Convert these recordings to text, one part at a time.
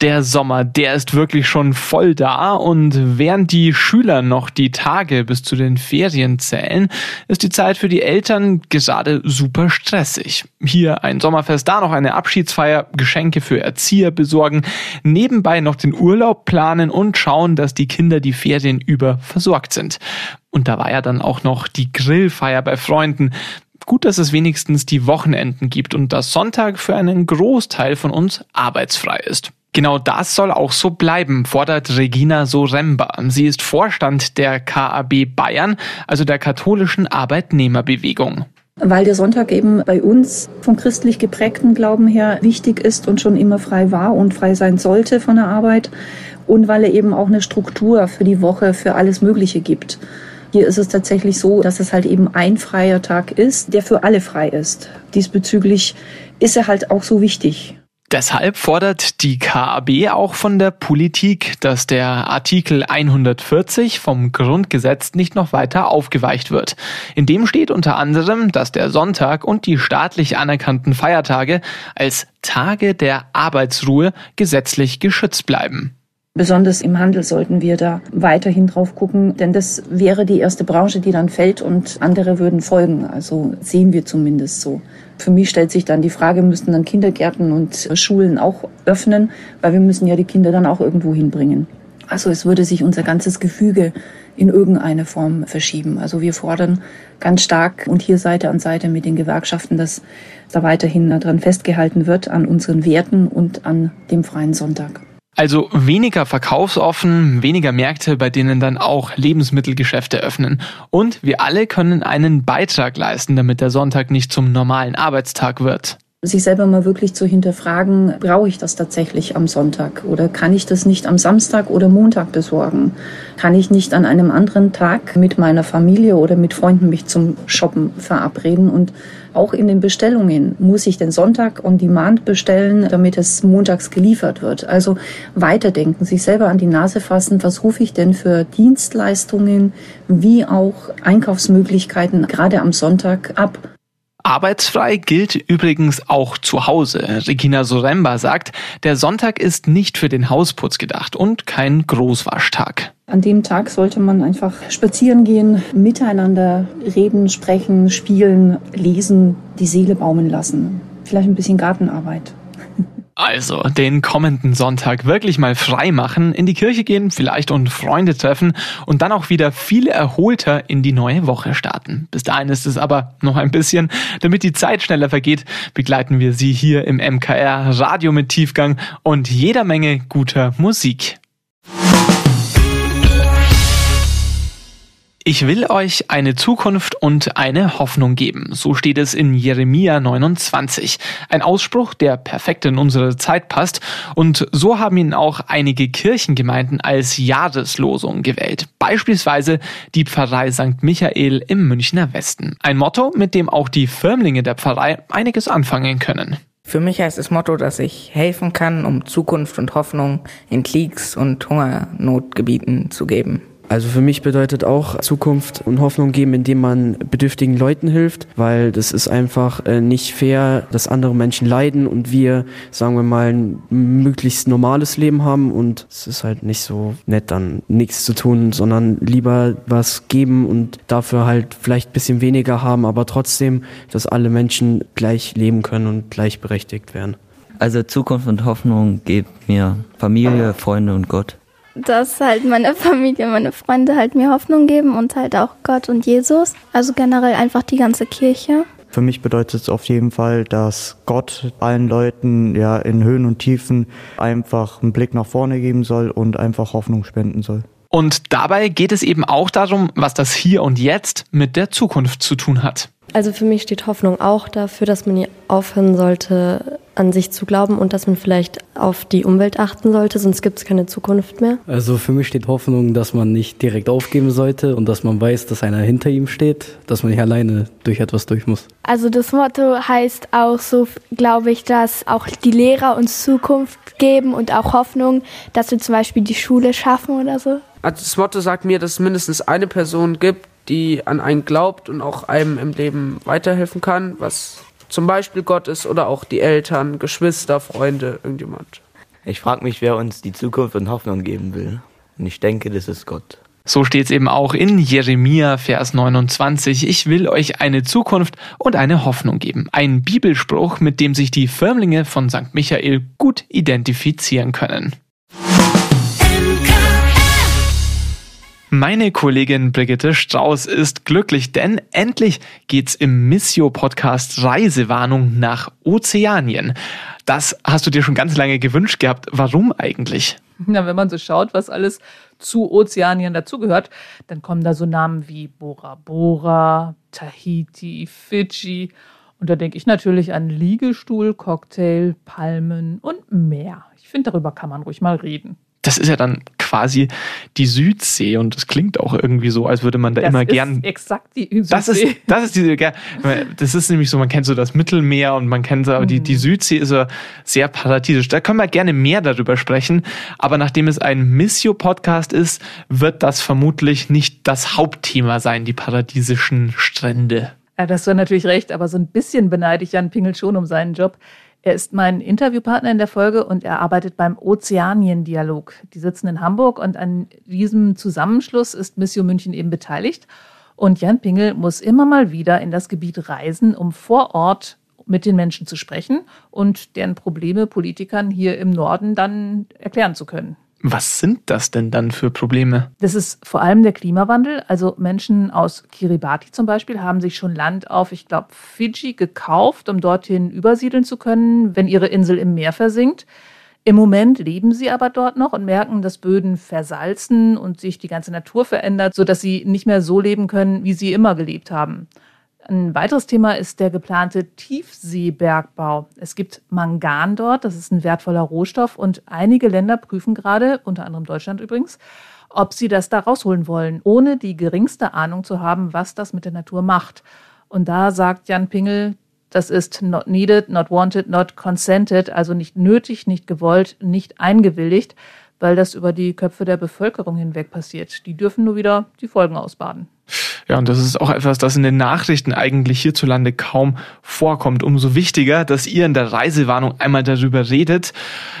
Der Sommer, der ist wirklich schon voll da und während die Schüler noch die Tage bis zu den Ferien zählen, ist die Zeit für die Eltern gerade super stressig. Hier ein Sommerfest, da noch eine Abschiedsfeier, Geschenke für Erzieher besorgen, nebenbei noch den Urlaub planen und schauen, dass die Kinder die Ferien über versorgt sind. Und da war ja dann auch noch die Grillfeier bei Freunden. Gut, dass es wenigstens die Wochenenden gibt und dass Sonntag für einen Großteil von uns arbeitsfrei ist. Genau das soll auch so bleiben, fordert Regina Soremba. Sie ist Vorstand der KAB Bayern, also der katholischen Arbeitnehmerbewegung. Weil der Sonntag eben bei uns vom christlich geprägten Glauben her wichtig ist und schon immer frei war und frei sein sollte von der Arbeit und weil er eben auch eine Struktur für die Woche, für alles Mögliche gibt. Hier ist es tatsächlich so, dass es halt eben ein freier Tag ist, der für alle frei ist. Diesbezüglich ist er halt auch so wichtig. Deshalb fordert die KAB auch von der Politik, dass der Artikel 140 vom Grundgesetz nicht noch weiter aufgeweicht wird. In dem steht unter anderem, dass der Sonntag und die staatlich anerkannten Feiertage als Tage der Arbeitsruhe gesetzlich geschützt bleiben. Besonders im Handel sollten wir da weiterhin drauf gucken, denn das wäre die erste Branche, die dann fällt und andere würden folgen. Also sehen wir zumindest so. Für mich stellt sich dann die Frage, müssten dann Kindergärten und Schulen auch öffnen, weil wir müssen ja die Kinder dann auch irgendwo hinbringen. Also es würde sich unser ganzes Gefüge in irgendeine Form verschieben. Also wir fordern ganz stark und hier Seite an Seite mit den Gewerkschaften, dass da weiterhin daran festgehalten wird, an unseren Werten und an dem freien Sonntag. Also weniger verkaufsoffen, weniger Märkte, bei denen dann auch Lebensmittelgeschäfte öffnen. Und wir alle können einen Beitrag leisten, damit der Sonntag nicht zum normalen Arbeitstag wird sich selber mal wirklich zu hinterfragen, brauche ich das tatsächlich am Sonntag oder kann ich das nicht am Samstag oder Montag besorgen? Kann ich nicht an einem anderen Tag mit meiner Familie oder mit Freunden mich zum Shoppen verabreden? Und auch in den Bestellungen muss ich den Sonntag on Demand bestellen, damit es montags geliefert wird. Also weiterdenken, sich selber an die Nase fassen, was rufe ich denn für Dienstleistungen wie auch Einkaufsmöglichkeiten gerade am Sonntag ab? Arbeitsfrei gilt übrigens auch zu Hause. Regina Soremba sagt, der Sonntag ist nicht für den Hausputz gedacht und kein Großwaschtag. An dem Tag sollte man einfach spazieren gehen, miteinander reden, sprechen, spielen, lesen, die Seele baumeln lassen. Vielleicht ein bisschen Gartenarbeit. Also, den kommenden Sonntag wirklich mal frei machen, in die Kirche gehen, vielleicht und Freunde treffen und dann auch wieder viel erholter in die neue Woche starten. Bis dahin ist es aber noch ein bisschen. Damit die Zeit schneller vergeht, begleiten wir Sie hier im MKR Radio mit Tiefgang und jeder Menge guter Musik. Ich will euch eine Zukunft und eine Hoffnung geben. So steht es in Jeremia 29. Ein Ausspruch, der perfekt in unsere Zeit passt. Und so haben ihn auch einige Kirchengemeinden als Jahreslosung gewählt. Beispielsweise die Pfarrei St. Michael im Münchner Westen. Ein Motto, mit dem auch die Firmlinge der Pfarrei einiges anfangen können. Für mich heißt das Motto, dass ich helfen kann, um Zukunft und Hoffnung in Kriegs- und Hungernotgebieten zu geben. Also für mich bedeutet auch Zukunft und Hoffnung geben, indem man bedürftigen Leuten hilft, weil das ist einfach äh, nicht fair, dass andere Menschen leiden und wir, sagen wir mal, ein möglichst normales Leben haben und es ist halt nicht so nett, dann nichts zu tun, sondern lieber was geben und dafür halt vielleicht bisschen weniger haben, aber trotzdem, dass alle Menschen gleich leben können und gleichberechtigt werden. Also Zukunft und Hoffnung gibt mir Familie, Freunde und Gott dass halt meine Familie, meine Freunde halt mir Hoffnung geben und halt auch Gott und Jesus. Also generell einfach die ganze Kirche. Für mich bedeutet es auf jeden Fall, dass Gott allen Leuten ja in Höhen und Tiefen einfach einen Blick nach vorne geben soll und einfach Hoffnung spenden soll. Und dabei geht es eben auch darum, was das Hier und Jetzt mit der Zukunft zu tun hat. Also für mich steht Hoffnung auch dafür, dass man nie aufhören sollte, an sich zu glauben und dass man vielleicht auf die Umwelt achten sollte, sonst gibt es keine Zukunft mehr. Also für mich steht Hoffnung, dass man nicht direkt aufgeben sollte und dass man weiß, dass einer hinter ihm steht, dass man nicht alleine durch etwas durch muss. Also das Motto heißt auch so, glaube ich, dass auch die Lehrer uns Zukunft geben und auch Hoffnung, dass wir zum Beispiel die Schule schaffen oder so. Also das Motto sagt mir, dass es mindestens eine Person gibt, die an einen glaubt und auch einem im Leben weiterhelfen kann, was zum Beispiel Gott ist oder auch die Eltern, Geschwister, Freunde, irgendjemand. Ich frage mich, wer uns die Zukunft und Hoffnung geben will. Und ich denke, das ist Gott. So steht es eben auch in Jeremia, Vers 29. Ich will euch eine Zukunft und eine Hoffnung geben. Ein Bibelspruch, mit dem sich die Firmlinge von St. Michael gut identifizieren können. Meine Kollegin Brigitte Strauß ist glücklich, denn endlich geht's im Missio-Podcast Reisewarnung nach Ozeanien. Das hast du dir schon ganz lange gewünscht gehabt. Warum eigentlich? Na, wenn man so schaut, was alles zu Ozeanien dazugehört, dann kommen da so Namen wie Bora Bora, Tahiti, Fidschi. Und da denke ich natürlich an Liegestuhl, Cocktail, Palmen und mehr. Ich finde, darüber kann man ruhig mal reden das ist ja dann quasi die Südsee und das klingt auch irgendwie so, als würde man da das immer ist gern. Exakt die Südsee. Das ist, das ist diese, das ist nämlich so, man kennt so das Mittelmeer und man kennt so, aber die, die mhm. Südsee ist ja sehr paradiesisch. Da können wir gerne mehr darüber sprechen, aber nachdem es ein Missio-Podcast ist, wird das vermutlich nicht das Hauptthema sein, die paradiesischen Strände. Ja, das war natürlich recht, aber so ein bisschen beneide ich Jan Pingel schon um seinen Job. Er ist mein Interviewpartner in der Folge und er arbeitet beim Ozeanien-Dialog. Die sitzen in Hamburg und an diesem Zusammenschluss ist Mission München eben beteiligt. Und Jan Pingel muss immer mal wieder in das Gebiet reisen, um vor Ort mit den Menschen zu sprechen und deren Probleme Politikern hier im Norden dann erklären zu können. Was sind das denn dann für Probleme? Das ist vor allem der Klimawandel. Also Menschen aus Kiribati zum Beispiel haben sich schon Land auf, ich glaube, Fidschi gekauft, um dorthin übersiedeln zu können, wenn ihre Insel im Meer versinkt. Im Moment leben sie aber dort noch und merken, dass Böden versalzen und sich die ganze Natur verändert, sodass sie nicht mehr so leben können, wie sie immer gelebt haben. Ein weiteres Thema ist der geplante Tiefseebergbau. Es gibt Mangan dort, das ist ein wertvoller Rohstoff und einige Länder prüfen gerade, unter anderem Deutschland übrigens, ob sie das da rausholen wollen, ohne die geringste Ahnung zu haben, was das mit der Natur macht. Und da sagt Jan Pingel, das ist not needed, not wanted, not consented, also nicht nötig, nicht gewollt, nicht eingewilligt, weil das über die Köpfe der Bevölkerung hinweg passiert. Die dürfen nur wieder die Folgen ausbaden. Ja, und das ist auch etwas, das in den Nachrichten eigentlich hierzulande kaum vorkommt. Umso wichtiger, dass ihr in der Reisewarnung einmal darüber redet,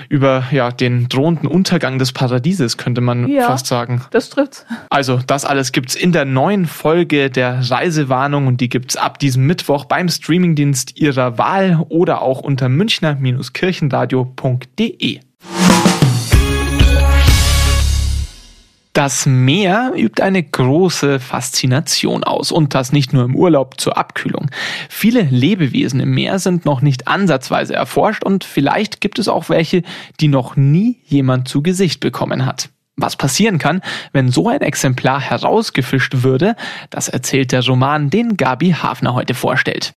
über ja, den drohenden Untergang des Paradieses, könnte man ja, fast sagen. Das trifft's. Also, das alles gibt's in der neuen Folge der Reisewarnung und die gibt's ab diesem Mittwoch beim Streamingdienst Ihrer Wahl oder auch unter münchner-kirchenradio.de. Das Meer übt eine große Faszination aus und das nicht nur im Urlaub zur Abkühlung. Viele Lebewesen im Meer sind noch nicht ansatzweise erforscht und vielleicht gibt es auch welche, die noch nie jemand zu Gesicht bekommen hat. Was passieren kann, wenn so ein Exemplar herausgefischt würde, das erzählt der Roman, den Gabi Hafner heute vorstellt.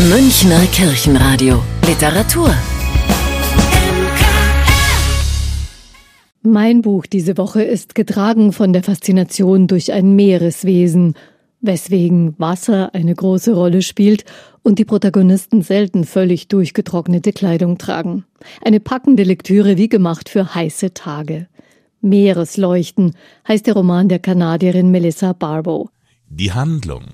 Münchner Kirchenradio Literatur Mein Buch diese Woche ist getragen von der Faszination durch ein Meereswesen, weswegen Wasser eine große Rolle spielt und die Protagonisten selten völlig durchgetrocknete Kleidung tragen. Eine packende Lektüre wie gemacht für heiße Tage. Meeresleuchten heißt der Roman der Kanadierin Melissa Barbo. Die Handlung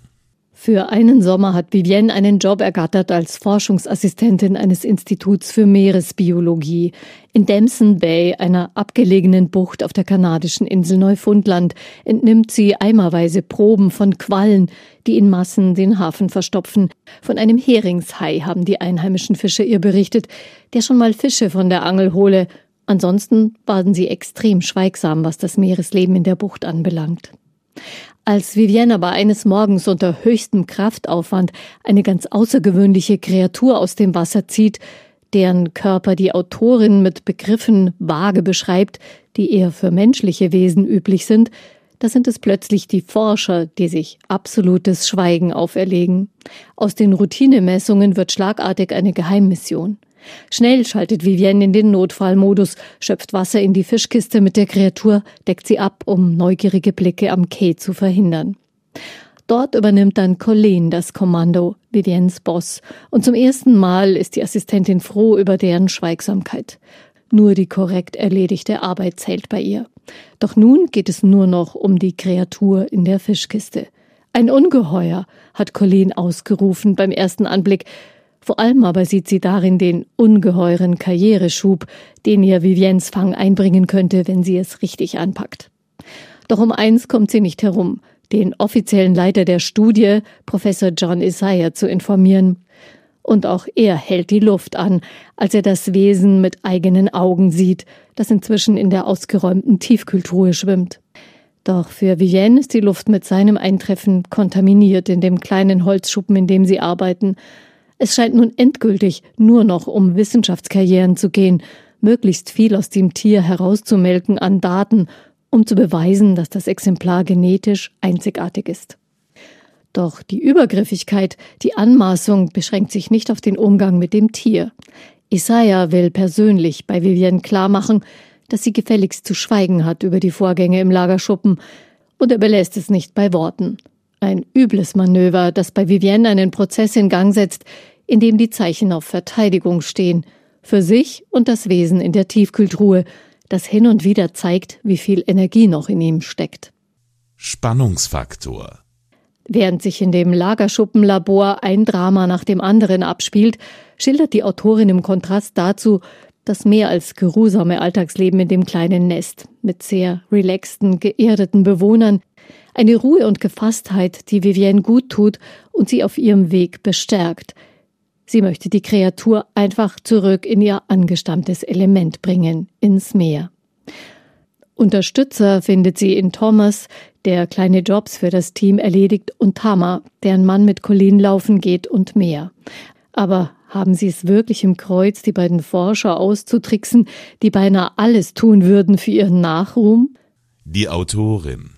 für einen Sommer hat Vivienne einen Job ergattert als Forschungsassistentin eines Instituts für Meeresbiologie in Damson Bay, einer abgelegenen Bucht auf der kanadischen Insel Neufundland, entnimmt sie eimerweise Proben von Quallen, die in Massen den Hafen verstopfen. Von einem Heringshai haben die einheimischen Fischer ihr berichtet, der schon mal Fische von der Angel hole. Ansonsten waren sie extrem schweigsam, was das Meeresleben in der Bucht anbelangt. Als Vivienne aber eines Morgens unter höchstem Kraftaufwand eine ganz außergewöhnliche Kreatur aus dem Wasser zieht, deren Körper die Autorin mit Begriffen vage beschreibt, die eher für menschliche Wesen üblich sind, Da sind es plötzlich die Forscher, die sich absolutes Schweigen auferlegen. Aus den Routinemessungen wird schlagartig eine Geheimmission. Schnell schaltet Vivienne in den Notfallmodus, schöpft Wasser in die Fischkiste mit der Kreatur, deckt sie ab, um neugierige Blicke am Quai zu verhindern. Dort übernimmt dann Colleen das Kommando, Viviennes Boss, und zum ersten Mal ist die Assistentin froh über deren Schweigsamkeit. Nur die korrekt erledigte Arbeit zählt bei ihr. Doch nun geht es nur noch um die Kreatur in der Fischkiste. Ein Ungeheuer, hat Colleen ausgerufen beim ersten Anblick. Vor allem aber sieht sie darin den ungeheuren Karriereschub, den ihr Viviennes Fang einbringen könnte, wenn sie es richtig anpackt. Doch um eins kommt sie nicht herum, den offiziellen Leiter der Studie, Professor John Isaiah, zu informieren. Und auch er hält die Luft an, als er das Wesen mit eigenen Augen sieht, das inzwischen in der ausgeräumten Tiefkühltruhe schwimmt. Doch für Vivienne ist die Luft mit seinem Eintreffen kontaminiert in dem kleinen Holzschuppen, in dem sie arbeiten. Es scheint nun endgültig nur noch um Wissenschaftskarrieren zu gehen, möglichst viel aus dem Tier herauszumelken an Daten, um zu beweisen, dass das Exemplar genetisch einzigartig ist. Doch die Übergriffigkeit, die Anmaßung beschränkt sich nicht auf den Umgang mit dem Tier. Isaiah will persönlich bei Vivienne klarmachen, dass sie gefälligst zu schweigen hat über die Vorgänge im Lagerschuppen, und er belässt es nicht bei Worten. Ein übles Manöver, das bei Vivienne einen Prozess in Gang setzt, in dem die Zeichen auf Verteidigung stehen, für sich und das Wesen in der Tiefkühltruhe, das hin und wieder zeigt, wie viel Energie noch in ihm steckt. Spannungsfaktor Während sich in dem Lagerschuppenlabor ein Drama nach dem anderen abspielt, schildert die Autorin im Kontrast dazu das mehr als geruhsame Alltagsleben in dem kleinen Nest mit sehr relaxten, geerdeten Bewohnern, eine Ruhe und Gefasstheit, die Vivienne gut tut und sie auf ihrem Weg bestärkt. Sie möchte die Kreatur einfach zurück in ihr angestammtes Element bringen, ins Meer. Unterstützer findet sie in Thomas, der kleine Jobs für das Team erledigt, und Tama, deren Mann mit Colleen laufen geht und mehr. Aber haben sie es wirklich im Kreuz, die beiden Forscher auszutricksen, die beinahe alles tun würden für ihren Nachruhm? Die Autorin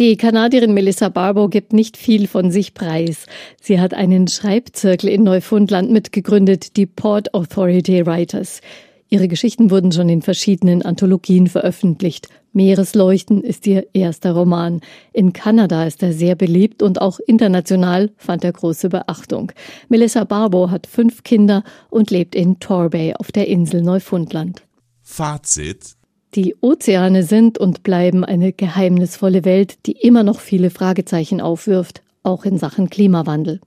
die Kanadierin Melissa Barbo gibt nicht viel von sich preis. Sie hat einen Schreibzirkel in Neufundland mitgegründet, die Port Authority Writers. Ihre Geschichten wurden schon in verschiedenen Anthologien veröffentlicht. Meeresleuchten ist ihr erster Roman. In Kanada ist er sehr beliebt und auch international fand er große Beachtung. Melissa Barbo hat fünf Kinder und lebt in Torbay auf der Insel Neufundland. Fazit die Ozeane sind und bleiben eine geheimnisvolle Welt, die immer noch viele Fragezeichen aufwirft, auch in Sachen Klimawandel.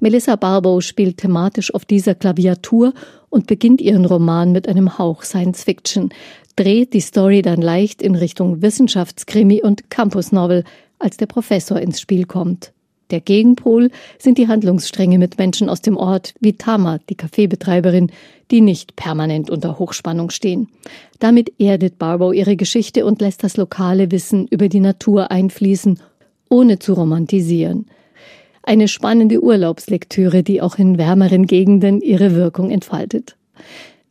Melissa Barbo spielt thematisch auf dieser Klaviatur und beginnt ihren Roman mit einem Hauch Science Fiction, dreht die Story dann leicht in Richtung Wissenschaftskrimi und Campus-Novel, als der Professor ins Spiel kommt. Der Gegenpol sind die Handlungsstränge mit Menschen aus dem Ort, wie Tama, die Kaffeebetreiberin, die nicht permanent unter Hochspannung stehen. Damit erdet Barbo ihre Geschichte und lässt das lokale Wissen über die Natur einfließen, ohne zu romantisieren. Eine spannende Urlaubslektüre, die auch in wärmeren Gegenden ihre Wirkung entfaltet.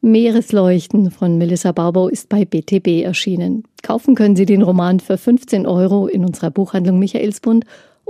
Meeresleuchten von Melissa Barbo ist bei BTB erschienen. Kaufen können Sie den Roman für 15 Euro in unserer Buchhandlung Michaelsbund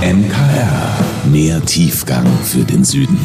MKR. Mehr Tiefgang für den Süden.